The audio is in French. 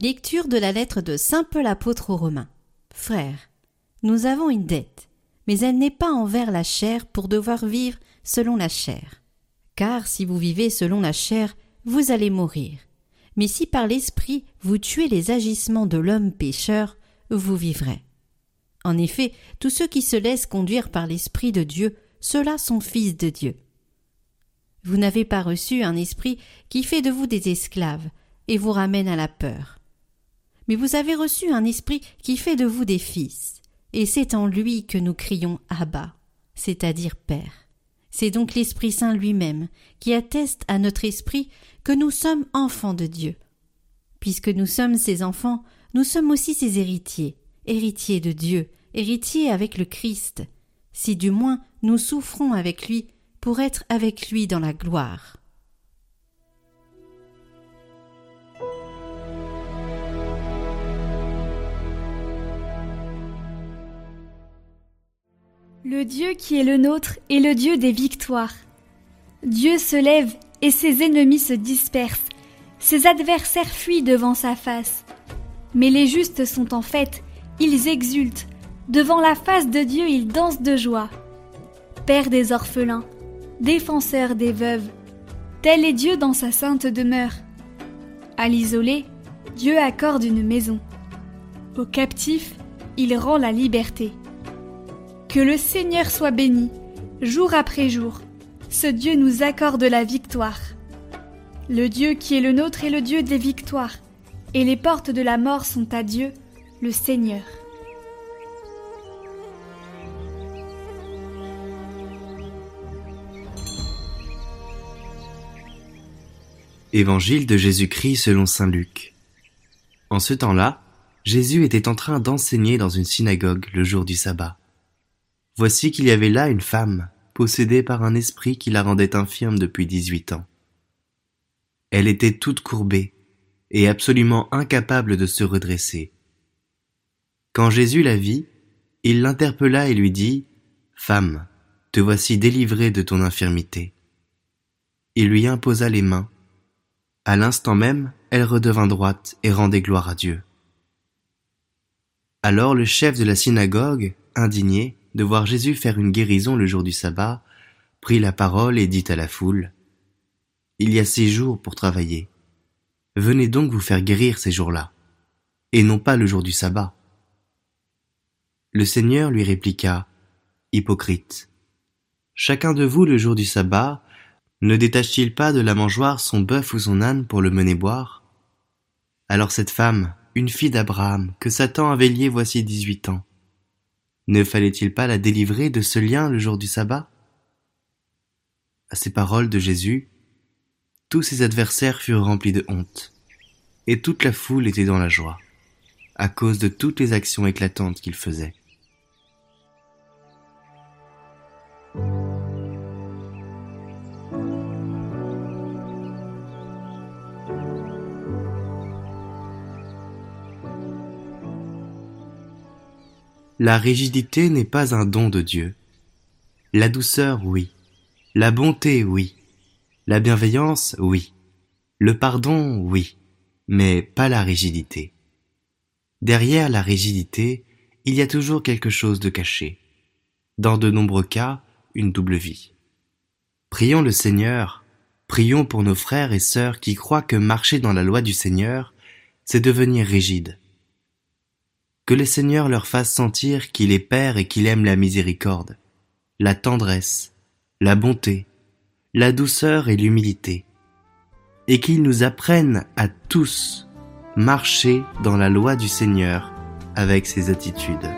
Lecture de la lettre de Saint Paul apôtre aux Romains. Frères, nous avons une dette, mais elle n'est pas envers la chair pour devoir vivre selon la chair. Car si vous vivez selon la chair, vous allez mourir. Mais si par l'esprit vous tuez les agissements de l'homme pécheur, vous vivrez. En effet, tous ceux qui se laissent conduire par l'esprit de Dieu, ceux-là sont fils de Dieu. Vous n'avez pas reçu un esprit qui fait de vous des esclaves et vous ramène à la peur mais vous avez reçu un esprit qui fait de vous des fils, et c'est en lui que nous crions Abba, c'est-à-dire Père. C'est donc l'Esprit Saint lui-même qui atteste à notre esprit que nous sommes enfants de Dieu. Puisque nous sommes ses enfants, nous sommes aussi ses héritiers, héritiers de Dieu, héritiers avec le Christ, si du moins nous souffrons avec lui pour être avec lui dans la gloire. Le Dieu qui est le nôtre est le Dieu des victoires. Dieu se lève et ses ennemis se dispersent, ses adversaires fuient devant sa face. Mais les justes sont en fête, ils exultent, devant la face de Dieu ils dansent de joie. Père des orphelins, défenseur des veuves, tel est Dieu dans sa sainte demeure. À l'isolé, Dieu accorde une maison. Aux captifs, il rend la liberté. Que le Seigneur soit béni, jour après jour. Ce Dieu nous accorde la victoire. Le Dieu qui est le nôtre est le Dieu des victoires, et les portes de la mort sont à Dieu, le Seigneur. Évangile de Jésus-Christ selon Saint Luc. En ce temps-là, Jésus était en train d'enseigner dans une synagogue le jour du sabbat. Voici qu'il y avait là une femme, possédée par un esprit qui la rendait infirme depuis dix-huit ans. Elle était toute courbée et absolument incapable de se redresser. Quand Jésus la vit, il l'interpella et lui dit, Femme, te voici délivrée de ton infirmité. Il lui imposa les mains. À l'instant même, elle redevint droite et rendait gloire à Dieu. Alors le chef de la synagogue, indigné, de voir Jésus faire une guérison le jour du sabbat, prit la parole et dit à la foule, Il y a six jours pour travailler. Venez donc vous faire guérir ces jours-là, et non pas le jour du sabbat. Le Seigneur lui répliqua, Hypocrite, chacun de vous le jour du sabbat ne détache-t-il pas de la mangeoire son bœuf ou son âne pour le mener boire? Alors cette femme, une fille d'Abraham, que Satan avait liée voici dix-huit ans, ne fallait-il pas la délivrer de ce lien le jour du sabbat? À ces paroles de Jésus, tous ses adversaires furent remplis de honte, et toute la foule était dans la joie, à cause de toutes les actions éclatantes qu'il faisait. La rigidité n'est pas un don de Dieu. La douceur, oui. La bonté, oui. La bienveillance, oui. Le pardon, oui. Mais pas la rigidité. Derrière la rigidité, il y a toujours quelque chose de caché. Dans de nombreux cas, une double vie. Prions le Seigneur, prions pour nos frères et sœurs qui croient que marcher dans la loi du Seigneur, c'est devenir rigide que le Seigneur leur fasse sentir qu'il est Père et qu'il aime la miséricorde, la tendresse, la bonté, la douceur et l'humilité, et qu'il nous apprenne à tous marcher dans la loi du Seigneur avec ses attitudes.